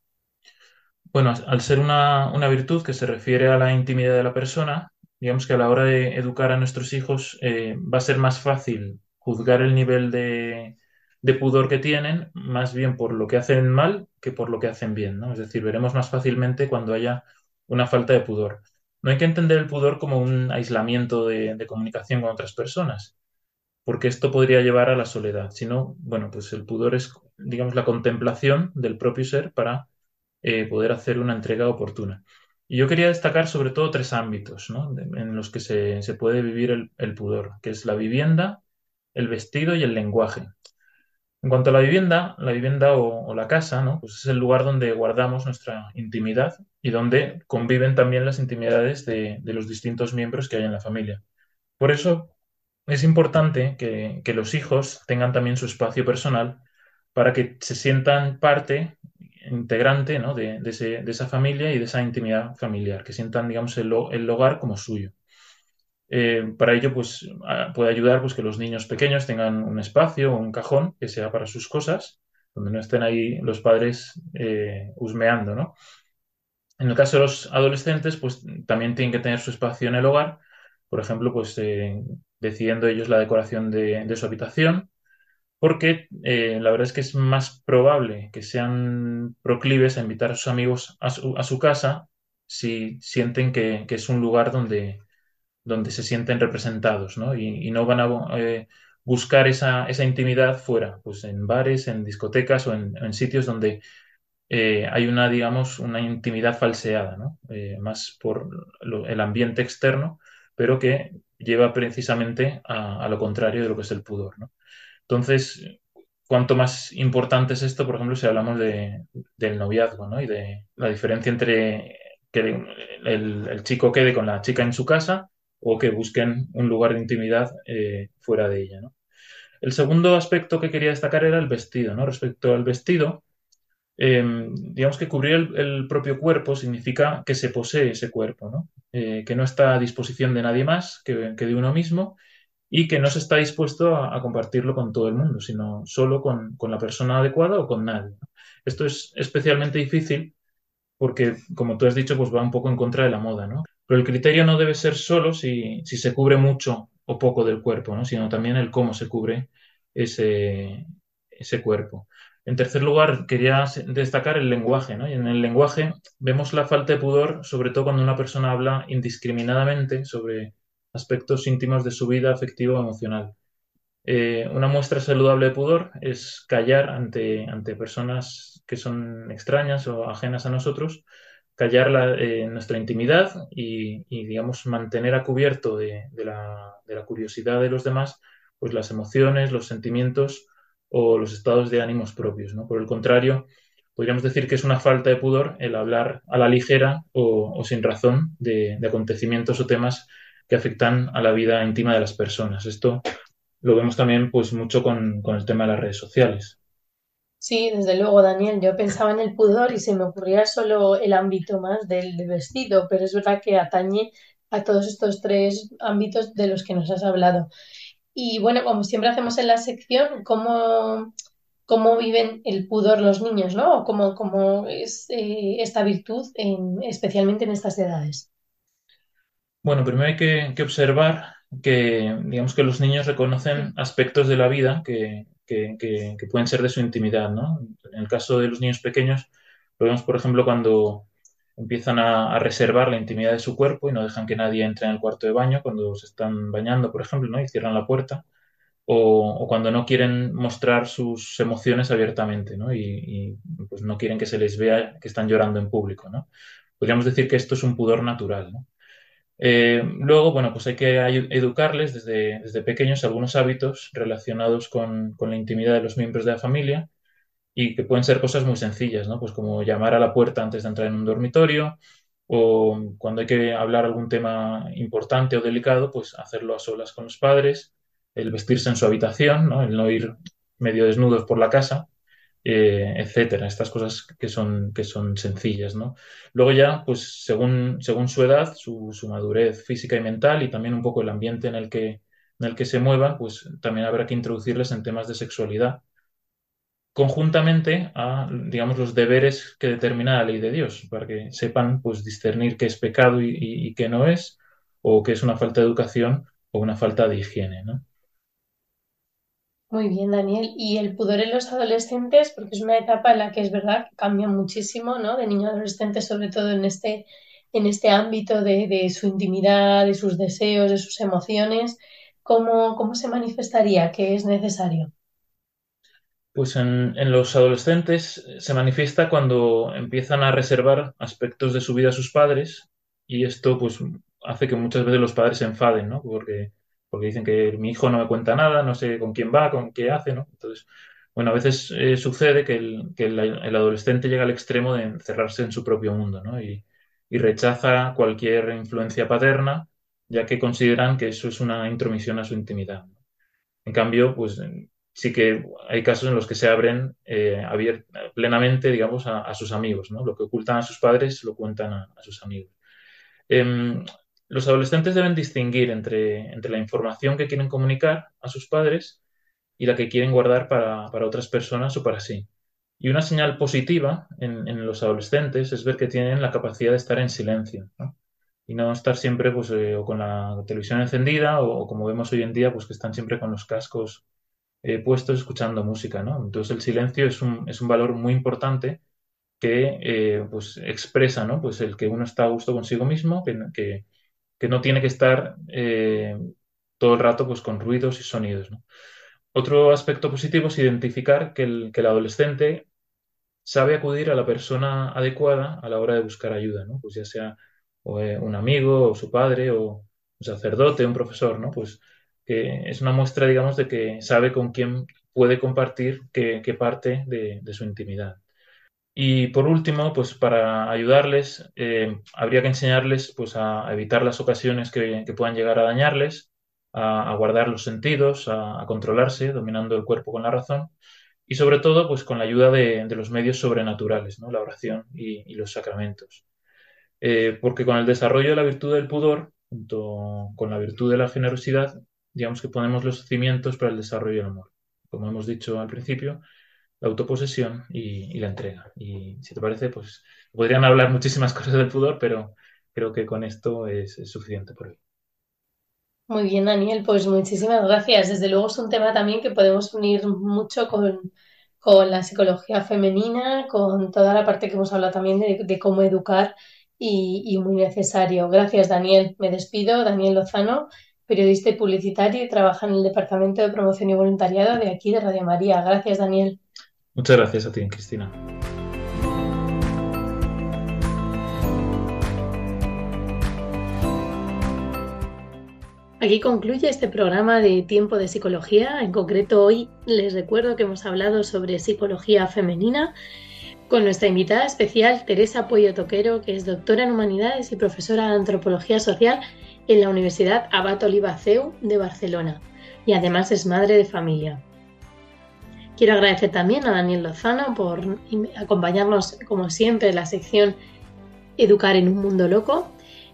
Bueno, al ser una, una virtud que se refiere a la intimidad de la persona, digamos que a la hora de educar a nuestros hijos eh, va a ser más fácil juzgar el nivel de, de, pudor que tienen, más bien por lo que hacen mal que por lo que hacen bien, ¿no? Es decir, veremos más fácilmente cuando haya una falta de pudor. No hay que entender el pudor como un aislamiento de comunicación con otras personas, porque esto podría llevar a la soledad, sino, bueno, pues el pudor es, digamos, la contemplación del propio ser para eh, poder hacer una entrega oportuna. Y yo quería destacar sobre todo tres ámbitos ¿no? en los que se, se puede vivir el, el, pudor, que es la vivienda, el vestido y el lenguaje. En cuanto a la vivienda, la vivienda o, o la casa, ¿no? pues es el lugar donde guardamos nuestra intimidad y donde conviven también las intimidades de, de los distintos miembros que hay en la familia. Por eso es importante que, que los hijos tengan también su espacio personal para que se sientan parte integrante ¿no? de, de, ese, de, esa familia y de esa intimidad familiar, que sientan, digamos, el, el hogar como suyo. Eh, para ello, pues, puede ayudar pues, que los niños pequeños tengan un espacio o un cajón que sea para sus cosas, donde no estén ahí los padres eh, husmeando, ¿no? En el caso de los adolescentes, pues también tienen que tener su espacio en el hogar, por ejemplo, pues decidiendo ellos la decoración de, su habitación, porque la verdad es que es más probable que sean proclives a invitar a sus amigos a su, casa si sienten que, es un lugar donde, donde se sienten representados, ¿no? Y, no van a buscar esa, intimidad fuera, pues en bares, en discotecas o en, sitios donde eh, hay una, digamos, una intimidad falseada, ¿no? Eh, más por el ambiente externo, pero que lleva precisamente a, lo contrario de lo que es el pudor, ¿no? Entonces, cuanto más importante es esto, por ejemplo, si hablamos de, del noviazgo, ¿no? Y de la diferencia entre que el, chico quede con la chica en su casa o que busquen un lugar de intimidad eh, fuera de ella. El segundo aspecto que quería destacar era el vestido. ¿no? Respecto al vestido, em, digamos que cubrir el, propio cuerpo significa que se posee ese cuerpo, ¿no? Eh, que no está a disposición de nadie más que, de uno mismo y que no se está dispuesto a, compartirlo con todo el mundo, sino solo con, la persona adecuada o con nadie. Esto es especialmente difícil porque, como tú has dicho, pues va un poco en contra de la moda, ¿no? Pero el criterio no debe ser solo si, se cubre mucho o poco del cuerpo, ¿no? sino también el cómo se cubre ese cuerpo. En tercer lugar, quería destacar el lenguaje, ¿no? Y en el lenguaje vemos la falta de pudor, sobre todo cuando una persona habla indiscriminadamente sobre aspectos íntimos de su vida afectivo o emocional. Eh, una muestra saludable de pudor es callar ante, ante personas que son extrañas o ajenas a nosotros callar eh, nuestra intimidad y, digamos, mantener a cubierto de, la, curiosidad de los demás, pues las emociones, los sentimientos o los estados de ánimos propios. ¿no? Por el contrario, podríamos decir que es una falta de pudor el hablar a la ligera o, sin razón de, acontecimientos o temas que afectan a la vida íntima de las personas. Esto lo vemos también pues mucho con, con el tema de las redes sociales. Sí, desde luego, Daniel. Yo pensaba en el pudor y se me ocurría solo el ámbito más del, vestido, pero es verdad que atañe a todos estos tres ámbitos de los que nos has hablado. Y bueno, como siempre hacemos en la sección, ¿cómo, cómo viven el pudor los niños, ¿no? O cómo, cómo es eh, esta virtud, en, especialmente en estas edades. Bueno, primero hay que, que observar que, digamos que los niños reconocen aspectos de la vida que, que, pueden ser de su intimidad, ¿no? En el caso de los niños pequeños, lo vemos, por ejemplo, cuando empiezan a, reservar la intimidad de su cuerpo y no dejan que nadie entre en el cuarto de baño cuando se están bañando, por ejemplo, ¿no? Y cierran la puerta. O, cuando no quieren mostrar sus emociones abiertamente, ¿no? Y, pues no quieren que se les vea que están llorando en público, ¿no? Podríamos decir que esto es un pudor natural. Eh, luego, bueno, pues hay que educarles desde, desde pequeños algunos hábitos relacionados con, con, la intimidad de los miembros de la familia y que pueden ser cosas muy sencillas, ¿no? Pues como llamar a la puerta antes de entrar en un dormitorio o cuando hay que hablar algún tema importante o delicado, pues hacerlo a solas con los padres, el vestirse en su habitación, ¿no? El no ir medio desnudos por la casa eh, etcétera, estas cosas que son, que son sencillas, ¿no? Luego ya, pues según, según su edad, su, madurez física y mental y también un poco el ambiente en el que, en el que se muevan, pues también habrá que introducirles en temas de sexualidad conjuntamente a, digamos, los deberes que determina la ley de Dios, para que sepan, pues, discernir qué es pecado y, qué no es, o qué es una falta de educación o una falta de higiene, ¿no? Muy bien, Daniel. Y el pudor en los adolescentes, porque es una etapa en la que es verdad que cambia muchísimo, ¿no? De niño a adolescente, sobre todo en este, en este ámbito de, su intimidad, de sus deseos, de sus emociones. ¿Cómo, cómo se manifestaría? ¿Qué es necesario? Pues en, los adolescentes se manifiesta cuando empiezan a reservar aspectos de su vida a sus padres y esto pues hace que muchas veces los padres se enfaden, ¿no? Porque porque dicen que mi hijo no me cuenta nada, no sé con quién va, con qué hace, ¿no? Entonces, bueno, a veces eh, sucede que, el, adolescente llega al extremo de encerrarse en su propio mundo, ¿no? Y, rechaza cualquier influencia paterna, ya que consideran que eso es una intromisión a su intimidad. En cambio, pues sí que hay casos en los que se abren eh, plenamente, digamos, a, sus amigos, ¿no? Lo que ocultan a sus padres lo cuentan a, sus amigos. Em, los adolescentes deben distinguir entre, entre la información que quieren comunicar a sus padres y la que quieren guardar para, otras personas o para sí. Y una señal positiva en, los adolescentes es ver que tienen la capacidad de estar en silencio. y no estar siempre pues, eh, o con la televisión encendida o, como vemos hoy en día, pues que están siempre con los cascos eh, puestos escuchando música, ¿no? Entonces el silencio es un, es un valor muy importante que eh, pues expresa, ¿no? Pues el que uno está a gusto consigo mismo, que, que, no tiene que estar todo el rato pues con ruidos y sonidos, ¿no? Otro aspecto positivo es identificar que el, que el adolescente sabe acudir a la persona adecuada a la hora de buscar ayuda, ¿no? Pues ya sea eh, un amigo, o su padre, o un sacerdote, un profesor, ¿no? Pues que es una muestra, digamos, de que sabe con quién puede compartir qué, parte de, su intimidad. Y por último, pues para ayudarles, eh, habría que enseñarles pues, a evitar las ocasiones que, puedan llegar a dañarles, a, guardar los sentidos, a, controlarse, dominando el cuerpo con la razón, y sobre todo pues, con la ayuda de, los medios sobrenaturales, ¿no? la oración y los sacramentos. Eh, porque con el desarrollo de la virtud del pudor, junto con la virtud de la generosidad, digamos que ponemos los cimientos para el desarrollo del amor. Como hemos dicho al principio, la autoposesión y, la entrega. Y si te parece, pues podrían hablar muchísimas cosas del pudor, pero creo que con esto es, suficiente por hoy. Muy bien, Daniel, pues muchísimas gracias. Desde luego es un tema también que podemos unir mucho con, la psicología femenina, con toda la parte que hemos hablado también de cómo educar y, muy necesario. Gracias, Daniel. Me despido. Daniel Lozano, periodista y publicitario y trabaja en el Departamento de Promoción y Voluntariado de aquí de Radio María. Gracias, Daniel. Muchas gracias a ti, Cristina. Aquí concluye este programa de Tiempo de Psicología. En concreto, hoy les recuerdo que hemos hablado sobre psicología femenina con nuestra invitada especial Teresa Puello Toquero, que es doctora en Humanidades y profesora de Antropología Social en la Universidad Abat Oliva CEU de Barcelona y además es madre de familia. Quiero agradecer también a Daniel Lozano por acompañarnos, como siempre, en la sección Educar en un Mundo Loco.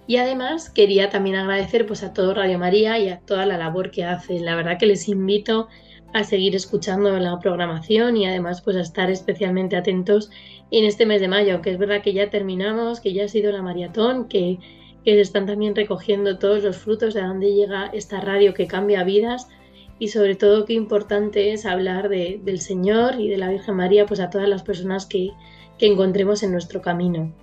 Y además quería también agradecer pues, a todo Radio María y a toda la labor que hacen. La verdad que les invito a seguir escuchando la programación y además pues a estar especialmente atentos en este mes de mayo, aunque es verdad que ya terminamos, que ya ha sido la maratón, que, que se están también recogiendo todos los frutos de dónde llega esta radio que cambia vidas y sobre todo qué importante es hablar de, del Señor y de la Virgen María pues a todas las personas que, que encontremos en nuestro camino.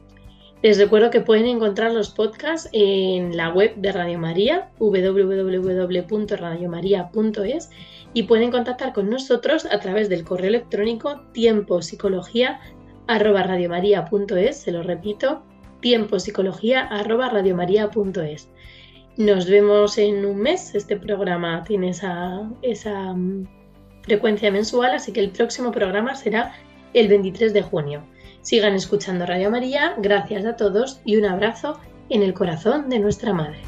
Les recuerdo que pueden encontrar los podcasts en la web de Radio María, www.radiomaria.es y pueden contactar con nosotros a través del correo electrónico tiempopsicología@radiomaria.es, se lo repito, tiempopsicología@radiomaria.es. Nos vemos en un mes, este programa tiene esa, esa mm, frecuencia mensual, así que el próximo programa será el 23 de junio. Sigan escuchando Radio María, gracias a todos y un abrazo en el corazón de nuestra Madre.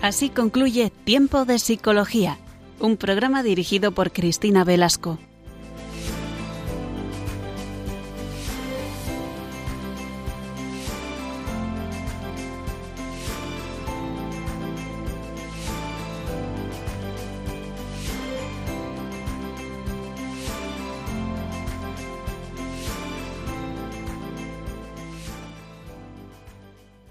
Así concluye Tiempo de Psicología, un programa dirigido por Cristina Velasco.